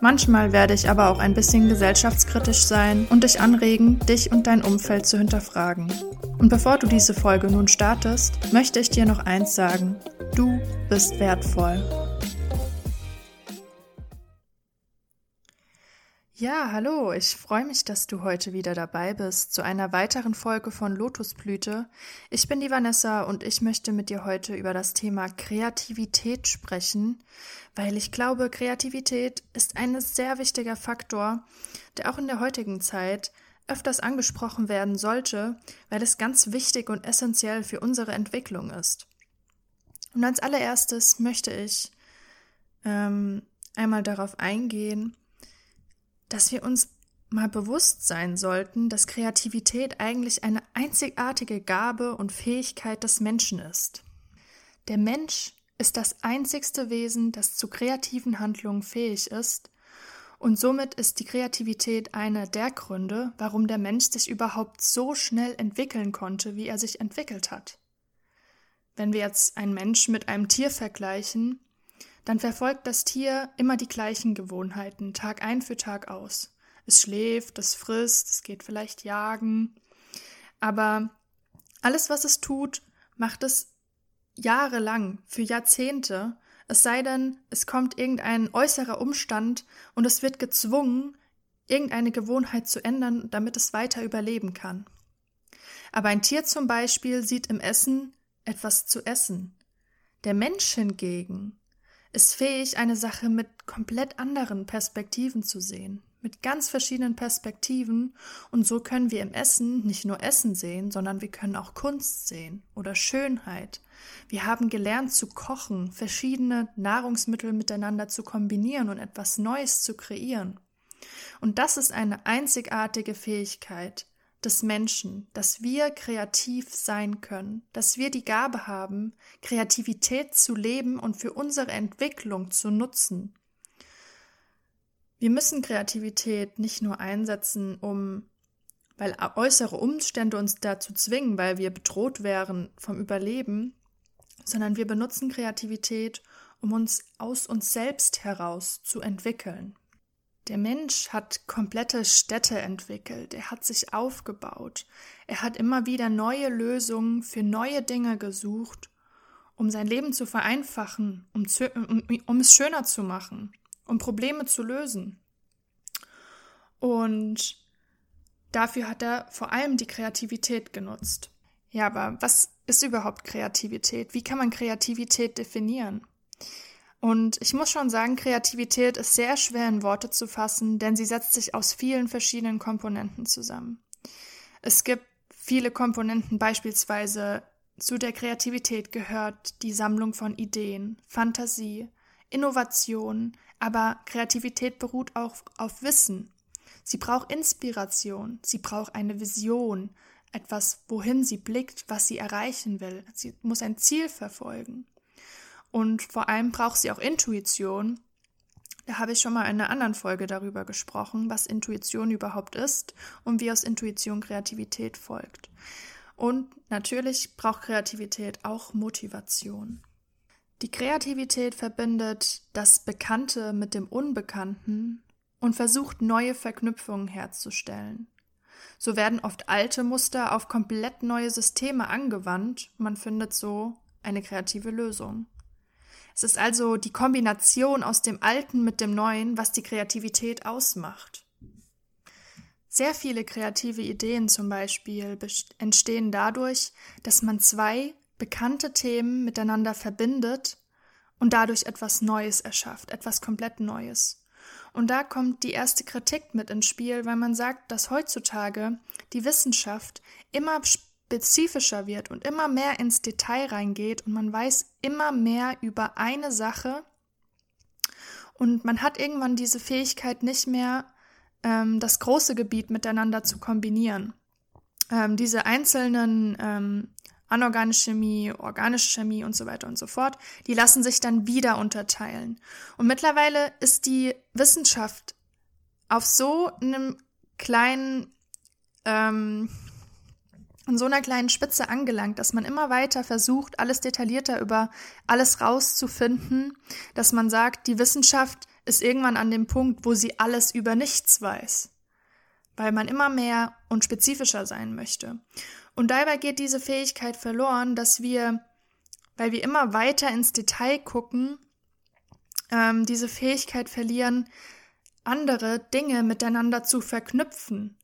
Manchmal werde ich aber auch ein bisschen gesellschaftskritisch sein und dich anregen, dich und dein Umfeld zu hinterfragen. Und bevor du diese Folge nun startest, möchte ich dir noch eins sagen. Du bist wertvoll. Ja, hallo, ich freue mich, dass du heute wieder dabei bist zu einer weiteren Folge von Lotusblüte. Ich bin die Vanessa und ich möchte mit dir heute über das Thema Kreativität sprechen, weil ich glaube, Kreativität ist ein sehr wichtiger Faktor, der auch in der heutigen Zeit öfters angesprochen werden sollte, weil es ganz wichtig und essentiell für unsere Entwicklung ist. Und als allererstes möchte ich ähm, einmal darauf eingehen, dass wir uns mal bewusst sein sollten, dass Kreativität eigentlich eine einzigartige Gabe und Fähigkeit des Menschen ist. Der Mensch ist das einzigste Wesen, das zu kreativen Handlungen fähig ist, und somit ist die Kreativität einer der Gründe, warum der Mensch sich überhaupt so schnell entwickeln konnte, wie er sich entwickelt hat. Wenn wir jetzt einen Mensch mit einem Tier vergleichen, dann verfolgt das Tier immer die gleichen Gewohnheiten, Tag ein für Tag aus. Es schläft, es frisst, es geht vielleicht jagen, aber alles, was es tut, macht es jahrelang, für Jahrzehnte, es sei denn, es kommt irgendein äußerer Umstand und es wird gezwungen, irgendeine Gewohnheit zu ändern, damit es weiter überleben kann. Aber ein Tier zum Beispiel sieht im Essen etwas zu essen. Der Mensch hingegen ist fähig, eine Sache mit komplett anderen Perspektiven zu sehen, mit ganz verschiedenen Perspektiven, und so können wir im Essen nicht nur Essen sehen, sondern wir können auch Kunst sehen oder Schönheit. Wir haben gelernt zu kochen, verschiedene Nahrungsmittel miteinander zu kombinieren und etwas Neues zu kreieren. Und das ist eine einzigartige Fähigkeit, des Menschen, dass wir kreativ sein können, dass wir die Gabe haben, Kreativität zu leben und für unsere Entwicklung zu nutzen. Wir müssen Kreativität nicht nur einsetzen, um weil äußere Umstände uns dazu zwingen, weil wir bedroht wären vom Überleben, sondern wir benutzen Kreativität, um uns aus uns selbst heraus zu entwickeln. Der Mensch hat komplette Städte entwickelt, er hat sich aufgebaut, er hat immer wieder neue Lösungen für neue Dinge gesucht, um sein Leben zu vereinfachen, um, zu, um, um es schöner zu machen, um Probleme zu lösen. Und dafür hat er vor allem die Kreativität genutzt. Ja, aber was ist überhaupt Kreativität? Wie kann man Kreativität definieren? Und ich muss schon sagen, Kreativität ist sehr schwer in Worte zu fassen, denn sie setzt sich aus vielen verschiedenen Komponenten zusammen. Es gibt viele Komponenten, beispielsweise zu der Kreativität gehört die Sammlung von Ideen, Fantasie, Innovation, aber Kreativität beruht auch auf Wissen. Sie braucht Inspiration, sie braucht eine Vision, etwas, wohin sie blickt, was sie erreichen will. Sie muss ein Ziel verfolgen. Und vor allem braucht sie auch Intuition. Da habe ich schon mal in einer anderen Folge darüber gesprochen, was Intuition überhaupt ist und wie aus Intuition Kreativität folgt. Und natürlich braucht Kreativität auch Motivation. Die Kreativität verbindet das Bekannte mit dem Unbekannten und versucht neue Verknüpfungen herzustellen. So werden oft alte Muster auf komplett neue Systeme angewandt, man findet so eine kreative Lösung. Es ist also die Kombination aus dem Alten mit dem Neuen, was die Kreativität ausmacht. Sehr viele kreative Ideen zum Beispiel entstehen dadurch, dass man zwei bekannte Themen miteinander verbindet und dadurch etwas Neues erschafft, etwas komplett Neues. Und da kommt die erste Kritik mit ins Spiel, weil man sagt, dass heutzutage die Wissenschaft immer spezifischer wird und immer mehr ins Detail reingeht und man weiß immer mehr über eine Sache und man hat irgendwann diese Fähigkeit nicht mehr, ähm, das große Gebiet miteinander zu kombinieren. Ähm, diese einzelnen ähm, anorganische Chemie, organische Chemie und so weiter und so fort, die lassen sich dann wieder unterteilen. Und mittlerweile ist die Wissenschaft auf so einem kleinen, ähm, an so einer kleinen Spitze angelangt, dass man immer weiter versucht, alles detaillierter über alles rauszufinden, dass man sagt, die Wissenschaft ist irgendwann an dem Punkt, wo sie alles über nichts weiß, weil man immer mehr und spezifischer sein möchte. Und dabei geht diese Fähigkeit verloren, dass wir, weil wir immer weiter ins Detail gucken, ähm, diese Fähigkeit verlieren, andere Dinge miteinander zu verknüpfen.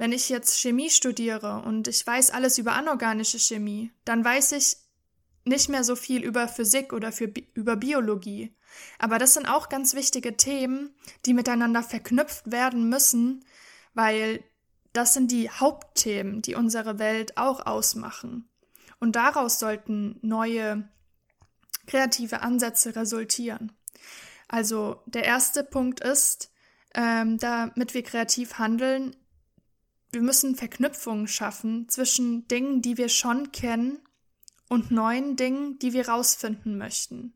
Wenn ich jetzt Chemie studiere und ich weiß alles über anorganische Chemie, dann weiß ich nicht mehr so viel über Physik oder für, über Biologie. Aber das sind auch ganz wichtige Themen, die miteinander verknüpft werden müssen, weil das sind die Hauptthemen, die unsere Welt auch ausmachen. Und daraus sollten neue kreative Ansätze resultieren. Also der erste Punkt ist, ähm, damit wir kreativ handeln, wir müssen Verknüpfungen schaffen zwischen Dingen, die wir schon kennen und neuen Dingen, die wir rausfinden möchten.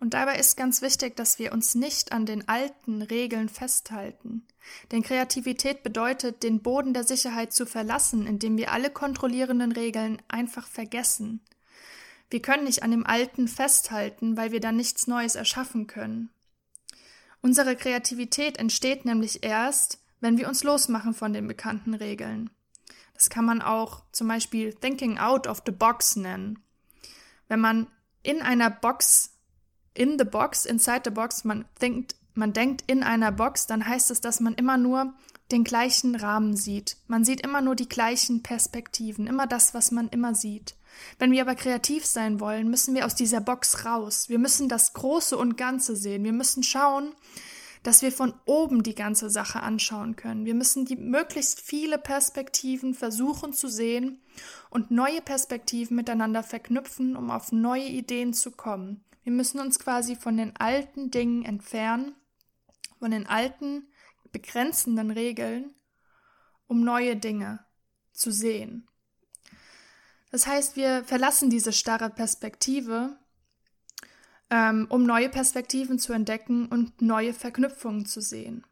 Und dabei ist ganz wichtig, dass wir uns nicht an den alten Regeln festhalten. Denn Kreativität bedeutet, den Boden der Sicherheit zu verlassen, indem wir alle kontrollierenden Regeln einfach vergessen. Wir können nicht an dem Alten festhalten, weil wir dann nichts Neues erschaffen können. Unsere Kreativität entsteht nämlich erst, wenn wir uns losmachen von den bekannten Regeln. Das kann man auch zum Beispiel Thinking out of the box nennen. Wenn man in einer Box, in the box, inside the box, man denkt, man denkt in einer Box, dann heißt es, dass man immer nur den gleichen Rahmen sieht. Man sieht immer nur die gleichen Perspektiven, immer das, was man immer sieht. Wenn wir aber kreativ sein wollen, müssen wir aus dieser Box raus. Wir müssen das Große und Ganze sehen. Wir müssen schauen, dass wir von oben die ganze Sache anschauen können. Wir müssen die möglichst viele Perspektiven versuchen zu sehen und neue Perspektiven miteinander verknüpfen, um auf neue Ideen zu kommen. Wir müssen uns quasi von den alten Dingen entfernen, von den alten begrenzenden Regeln, um neue Dinge zu sehen. Das heißt, wir verlassen diese starre Perspektive, ähm, um neue Perspektiven zu entdecken und neue Verknüpfungen zu sehen.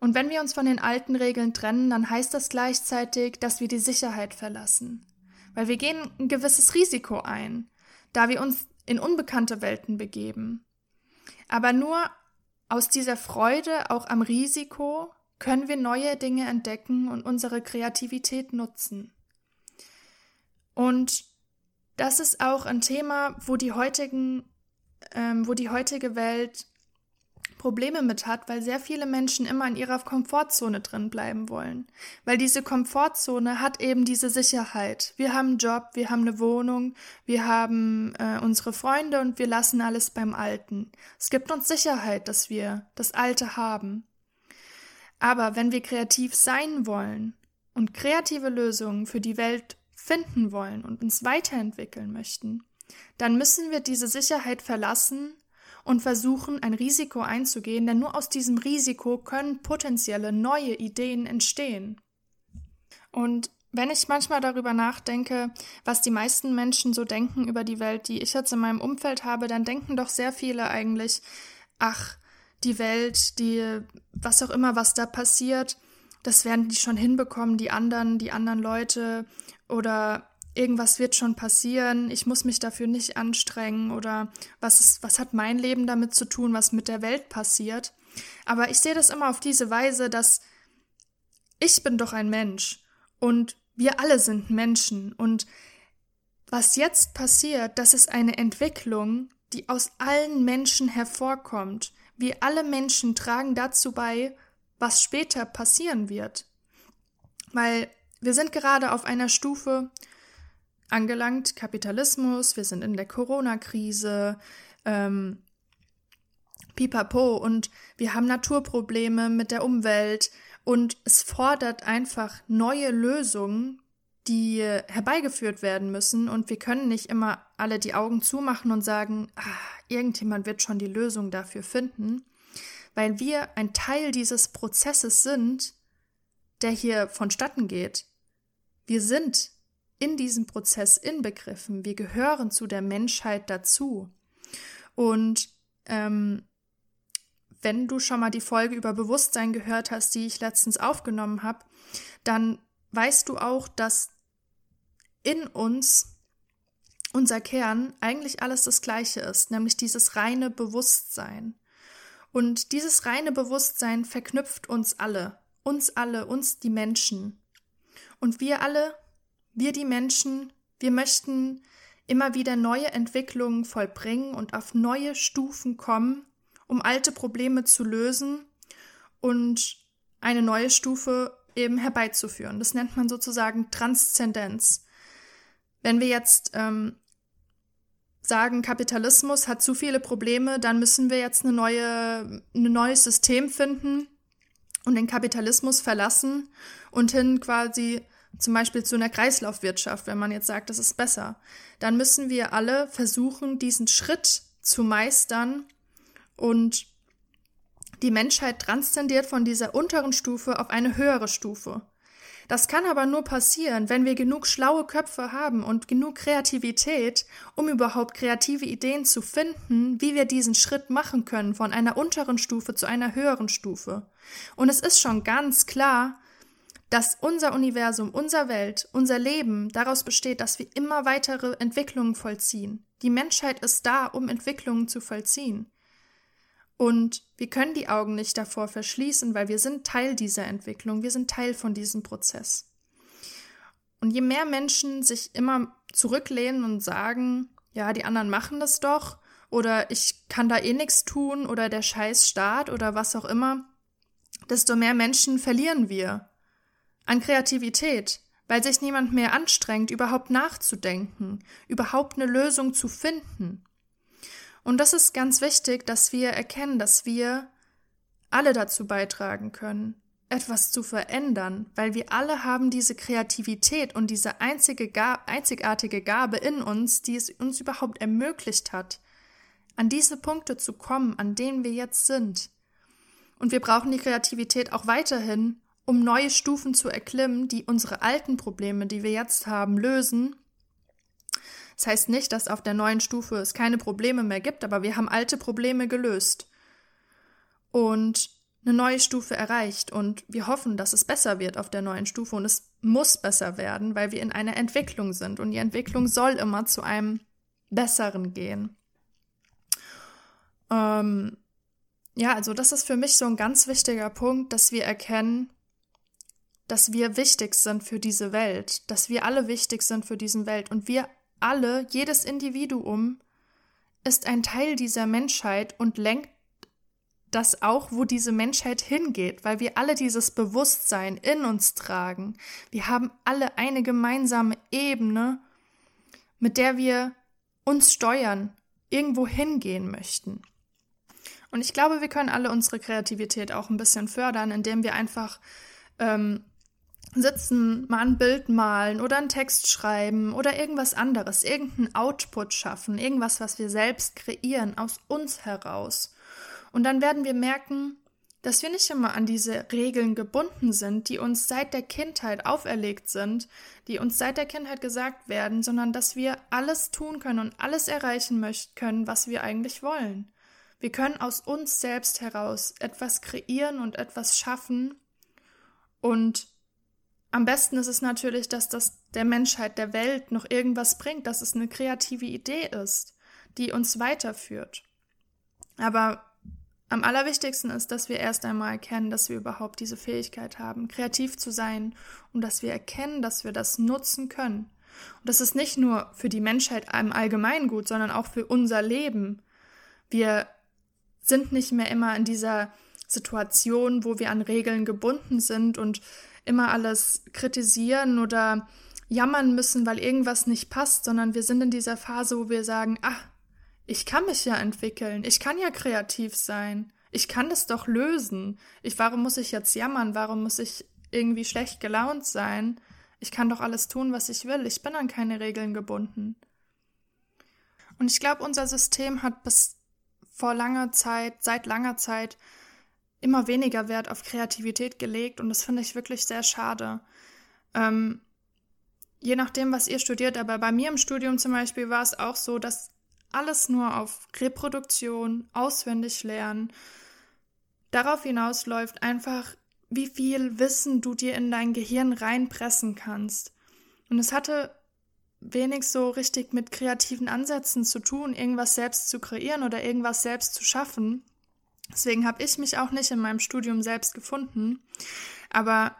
Und wenn wir uns von den alten Regeln trennen, dann heißt das gleichzeitig, dass wir die Sicherheit verlassen. Weil wir gehen ein gewisses Risiko ein, da wir uns in unbekannte Welten begeben. Aber nur aus dieser Freude auch am Risiko können wir neue Dinge entdecken und unsere Kreativität nutzen. Und das ist auch ein Thema, wo die heutigen, ähm, wo die heutige Welt Probleme mit hat, weil sehr viele Menschen immer in ihrer Komfortzone drin bleiben wollen. Weil diese Komfortzone hat eben diese Sicherheit. Wir haben einen Job, wir haben eine Wohnung, wir haben äh, unsere Freunde und wir lassen alles beim Alten. Es gibt uns Sicherheit, dass wir das Alte haben. Aber wenn wir kreativ sein wollen und kreative Lösungen für die Welt finden wollen und uns weiterentwickeln möchten, dann müssen wir diese Sicherheit verlassen und versuchen, ein Risiko einzugehen, denn nur aus diesem Risiko können potenzielle neue Ideen entstehen. Und wenn ich manchmal darüber nachdenke, was die meisten Menschen so denken über die Welt, die ich jetzt in meinem Umfeld habe, dann denken doch sehr viele eigentlich, ach, die Welt, die, was auch immer, was da passiert, das werden die schon hinbekommen, die anderen, die anderen Leute oder irgendwas wird schon passieren, ich muss mich dafür nicht anstrengen oder was, ist, was hat mein Leben damit zu tun, was mit der Welt passiert. Aber ich sehe das immer auf diese Weise, dass ich bin doch ein Mensch und wir alle sind Menschen und was jetzt passiert, das ist eine Entwicklung, die aus allen Menschen hervorkommt. Wir alle Menschen tragen dazu bei, was später passieren wird. Weil wir sind gerade auf einer Stufe, angelangt, Kapitalismus, wir sind in der Corona-Krise, ähm, pipapo. Und wir haben Naturprobleme mit der Umwelt. Und es fordert einfach neue Lösungen, die herbeigeführt werden müssen. Und wir können nicht immer alle die Augen zumachen und sagen, ah, irgendjemand wird schon die Lösung dafür finden, weil wir ein Teil dieses Prozesses sind, der hier vonstatten geht. Wir sind in diesem Prozess inbegriffen. Wir gehören zu der Menschheit dazu. Und ähm, wenn du schon mal die Folge über Bewusstsein gehört hast, die ich letztens aufgenommen habe, dann weißt du auch, dass in uns unser Kern eigentlich alles das Gleiche ist, nämlich dieses reine Bewusstsein. Und dieses reine Bewusstsein verknüpft uns alle, uns alle, uns die Menschen. Und wir alle, wir die Menschen, wir möchten immer wieder neue Entwicklungen vollbringen und auf neue Stufen kommen, um alte Probleme zu lösen und eine neue Stufe eben herbeizuführen. Das nennt man sozusagen Transzendenz. Wenn wir jetzt ähm, sagen, Kapitalismus hat zu viele Probleme, dann müssen wir jetzt eine neue, ein neues System finden und den Kapitalismus verlassen und hin quasi zum Beispiel zu einer Kreislaufwirtschaft, wenn man jetzt sagt, das ist besser. Dann müssen wir alle versuchen, diesen Schritt zu meistern und die Menschheit transzendiert von dieser unteren Stufe auf eine höhere Stufe. Das kann aber nur passieren, wenn wir genug schlaue Köpfe haben und genug Kreativität, um überhaupt kreative Ideen zu finden, wie wir diesen Schritt machen können von einer unteren Stufe zu einer höheren Stufe. Und es ist schon ganz klar, dass unser Universum, unser Welt, unser Leben daraus besteht, dass wir immer weitere Entwicklungen vollziehen. Die Menschheit ist da, um Entwicklungen zu vollziehen. Und wir können die Augen nicht davor verschließen, weil wir sind Teil dieser Entwicklung, wir sind Teil von diesem Prozess. Und je mehr Menschen sich immer zurücklehnen und sagen, ja, die anderen machen das doch, oder ich kann da eh nichts tun, oder der scheiß Staat oder was auch immer, desto mehr Menschen verlieren wir an Kreativität, weil sich niemand mehr anstrengt, überhaupt nachzudenken, überhaupt eine Lösung zu finden. Und das ist ganz wichtig, dass wir erkennen, dass wir alle dazu beitragen können, etwas zu verändern, weil wir alle haben diese Kreativität und diese einzige einzigartige Gabe in uns, die es uns überhaupt ermöglicht hat, an diese Punkte zu kommen, an denen wir jetzt sind. Und wir brauchen die Kreativität auch weiterhin, um neue Stufen zu erklimmen, die unsere alten Probleme, die wir jetzt haben, lösen. Das heißt nicht, dass auf der neuen Stufe es keine Probleme mehr gibt, aber wir haben alte Probleme gelöst und eine neue Stufe erreicht. Und wir hoffen, dass es besser wird auf der neuen Stufe und es muss besser werden, weil wir in einer Entwicklung sind. Und die Entwicklung soll immer zu einem besseren gehen. Ähm, ja, also das ist für mich so ein ganz wichtiger Punkt, dass wir erkennen, dass wir wichtig sind für diese Welt, dass wir alle wichtig sind für diese Welt und wir alle, jedes Individuum ist ein Teil dieser Menschheit und lenkt das auch, wo diese Menschheit hingeht, weil wir alle dieses Bewusstsein in uns tragen. Wir haben alle eine gemeinsame Ebene, mit der wir uns steuern, irgendwo hingehen möchten. Und ich glaube, wir können alle unsere Kreativität auch ein bisschen fördern, indem wir einfach ähm, sitzen, mal ein Bild malen oder einen Text schreiben oder irgendwas anderes, irgendeinen Output schaffen, irgendwas, was wir selbst kreieren, aus uns heraus. Und dann werden wir merken, dass wir nicht immer an diese Regeln gebunden sind, die uns seit der Kindheit auferlegt sind, die uns seit der Kindheit gesagt werden, sondern dass wir alles tun können und alles erreichen möchten können, was wir eigentlich wollen. Wir können aus uns selbst heraus etwas kreieren und etwas schaffen und am besten ist es natürlich, dass das der Menschheit, der Welt noch irgendwas bringt, dass es eine kreative Idee ist, die uns weiterführt. Aber am allerwichtigsten ist, dass wir erst einmal erkennen, dass wir überhaupt diese Fähigkeit haben, kreativ zu sein und dass wir erkennen, dass wir das nutzen können. Und das ist nicht nur für die Menschheit im Allgemeinen gut, sondern auch für unser Leben. Wir sind nicht mehr immer in dieser Situation, wo wir an Regeln gebunden sind und immer alles kritisieren oder jammern müssen, weil irgendwas nicht passt, sondern wir sind in dieser Phase, wo wir sagen, ah, ich kann mich ja entwickeln, ich kann ja kreativ sein, ich kann das doch lösen. Ich, warum muss ich jetzt jammern? Warum muss ich irgendwie schlecht gelaunt sein? Ich kann doch alles tun, was ich will. Ich bin an keine Regeln gebunden. Und ich glaube, unser System hat bis vor langer Zeit, seit langer Zeit, immer weniger Wert auf Kreativität gelegt und das finde ich wirklich sehr schade. Ähm, je nachdem, was ihr studiert, aber bei mir im Studium zum Beispiel war es auch so, dass alles nur auf Reproduktion, auswendig lernen, darauf hinausläuft, einfach wie viel Wissen du dir in dein Gehirn reinpressen kannst. Und es hatte wenig so richtig mit kreativen Ansätzen zu tun, irgendwas selbst zu kreieren oder irgendwas selbst zu schaffen. Deswegen habe ich mich auch nicht in meinem Studium selbst gefunden. Aber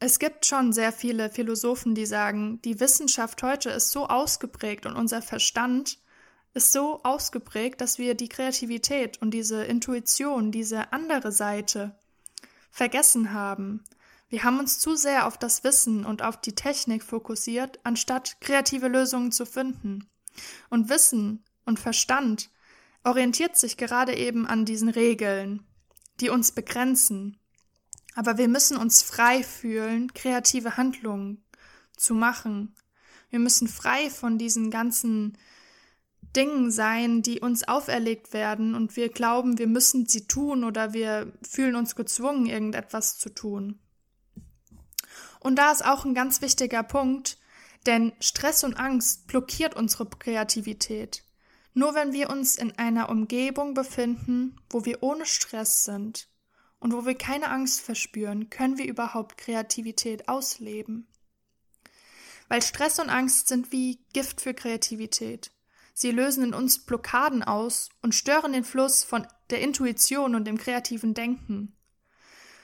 es gibt schon sehr viele Philosophen, die sagen, die Wissenschaft heute ist so ausgeprägt und unser Verstand ist so ausgeprägt, dass wir die Kreativität und diese Intuition, diese andere Seite vergessen haben. Wir haben uns zu sehr auf das Wissen und auf die Technik fokussiert, anstatt kreative Lösungen zu finden. Und Wissen und Verstand orientiert sich gerade eben an diesen Regeln, die uns begrenzen. Aber wir müssen uns frei fühlen, kreative Handlungen zu machen. Wir müssen frei von diesen ganzen Dingen sein, die uns auferlegt werden und wir glauben, wir müssen sie tun oder wir fühlen uns gezwungen, irgendetwas zu tun. Und da ist auch ein ganz wichtiger Punkt, denn Stress und Angst blockiert unsere Kreativität. Nur wenn wir uns in einer Umgebung befinden, wo wir ohne Stress sind und wo wir keine Angst verspüren, können wir überhaupt Kreativität ausleben. Weil Stress und Angst sind wie Gift für Kreativität. Sie lösen in uns Blockaden aus und stören den Fluss von der Intuition und dem kreativen Denken.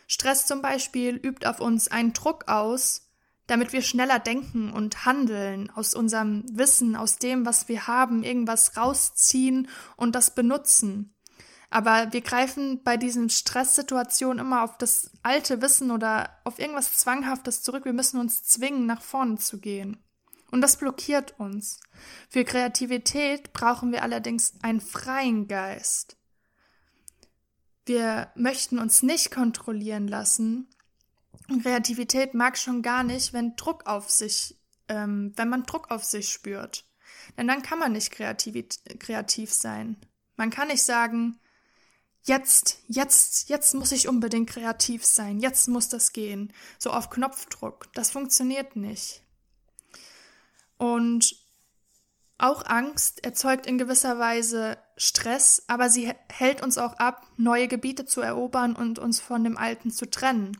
Stress zum Beispiel übt auf uns einen Druck aus, damit wir schneller denken und handeln, aus unserem Wissen, aus dem, was wir haben, irgendwas rausziehen und das benutzen. Aber wir greifen bei diesen Stresssituationen immer auf das alte Wissen oder auf irgendwas Zwanghaftes zurück. Wir müssen uns zwingen, nach vorne zu gehen. Und das blockiert uns. Für Kreativität brauchen wir allerdings einen freien Geist. Wir möchten uns nicht kontrollieren lassen. Und Kreativität mag schon gar nicht, wenn Druck auf sich, ähm, wenn man Druck auf sich spürt. Denn dann kann man nicht kreativ, kreativ sein. Man kann nicht sagen, jetzt, jetzt, jetzt muss ich unbedingt kreativ sein, jetzt muss das gehen. So auf Knopfdruck. Das funktioniert nicht. Und auch Angst erzeugt in gewisser Weise Stress, aber sie hält uns auch ab, neue Gebiete zu erobern und uns von dem Alten zu trennen.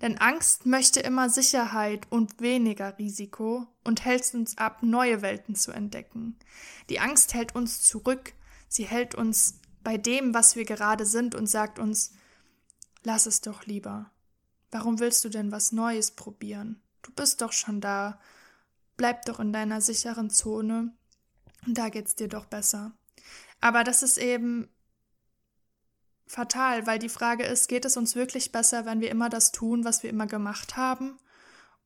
Denn Angst möchte immer Sicherheit und weniger Risiko und hält uns ab, neue Welten zu entdecken. Die Angst hält uns zurück, sie hält uns bei dem, was wir gerade sind und sagt uns, lass es doch lieber. Warum willst du denn was Neues probieren? Du bist doch schon da. Bleib doch in deiner sicheren Zone und da geht's dir doch besser. Aber das ist eben fatal, weil die Frage ist, geht es uns wirklich besser, wenn wir immer das tun, was wir immer gemacht haben?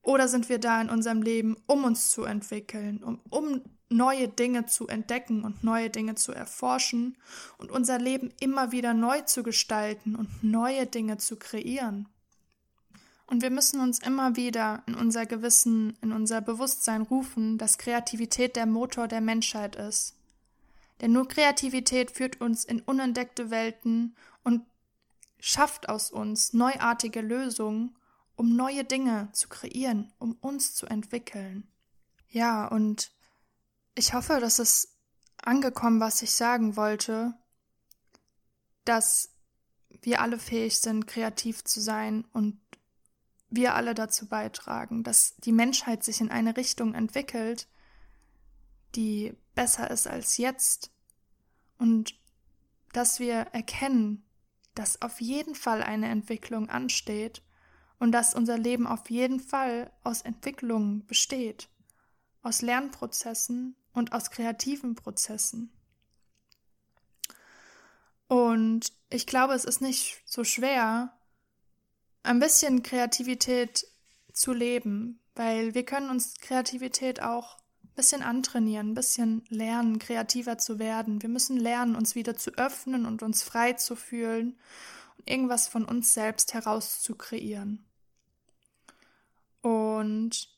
Oder sind wir da in unserem Leben, um uns zu entwickeln, um, um neue Dinge zu entdecken und neue Dinge zu erforschen und unser Leben immer wieder neu zu gestalten und neue Dinge zu kreieren? Und wir müssen uns immer wieder in unser Gewissen, in unser Bewusstsein rufen, dass Kreativität der Motor der Menschheit ist. Denn nur Kreativität führt uns in unentdeckte Welten und schafft aus uns neuartige Lösungen, um neue Dinge zu kreieren, um uns zu entwickeln. Ja, und ich hoffe, dass es angekommen, was ich sagen wollte, dass wir alle fähig sind, kreativ zu sein und wir alle dazu beitragen, dass die Menschheit sich in eine Richtung entwickelt, die besser ist als jetzt und dass wir erkennen, dass auf jeden Fall eine Entwicklung ansteht und dass unser Leben auf jeden Fall aus Entwicklungen besteht, aus Lernprozessen und aus kreativen Prozessen. Und ich glaube, es ist nicht so schwer, ein bisschen Kreativität zu leben, weil wir können uns Kreativität auch bisschen antrainieren, ein bisschen lernen, kreativer zu werden. Wir müssen lernen, uns wieder zu öffnen und uns frei zu fühlen und irgendwas von uns selbst heraus zu kreieren. Und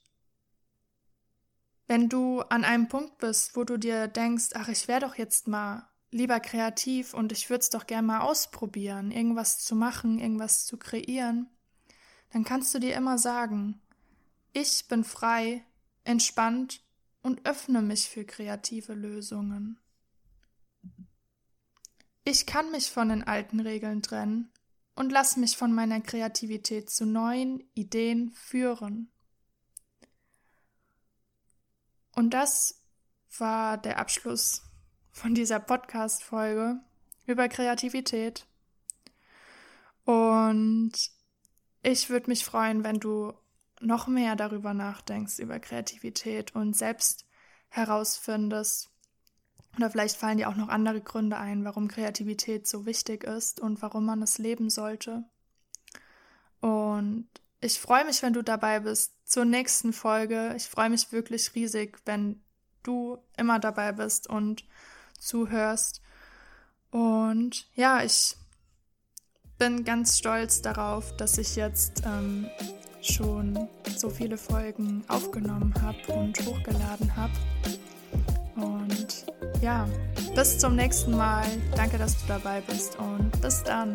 wenn du an einem Punkt bist, wo du dir denkst, ach, ich wäre doch jetzt mal lieber kreativ und ich würde es doch gerne mal ausprobieren, irgendwas zu machen, irgendwas zu kreieren, dann kannst du dir immer sagen, ich bin frei, entspannt und öffne mich für kreative Lösungen. Ich kann mich von den alten Regeln trennen und lass mich von meiner Kreativität zu neuen Ideen führen. Und das war der Abschluss von dieser Podcast-Folge über Kreativität. Und ich würde mich freuen, wenn du noch mehr darüber nachdenkst, über Kreativität und selbst herausfindest, oder vielleicht fallen dir auch noch andere Gründe ein, warum Kreativität so wichtig ist und warum man es leben sollte. Und ich freue mich, wenn du dabei bist zur nächsten Folge. Ich freue mich wirklich riesig, wenn du immer dabei bist und zuhörst. Und ja, ich bin ganz stolz darauf, dass ich jetzt ähm, schon so viele Folgen aufgenommen habe und hochgeladen habe. Und ja, bis zum nächsten Mal. Danke, dass du dabei bist und bis dann.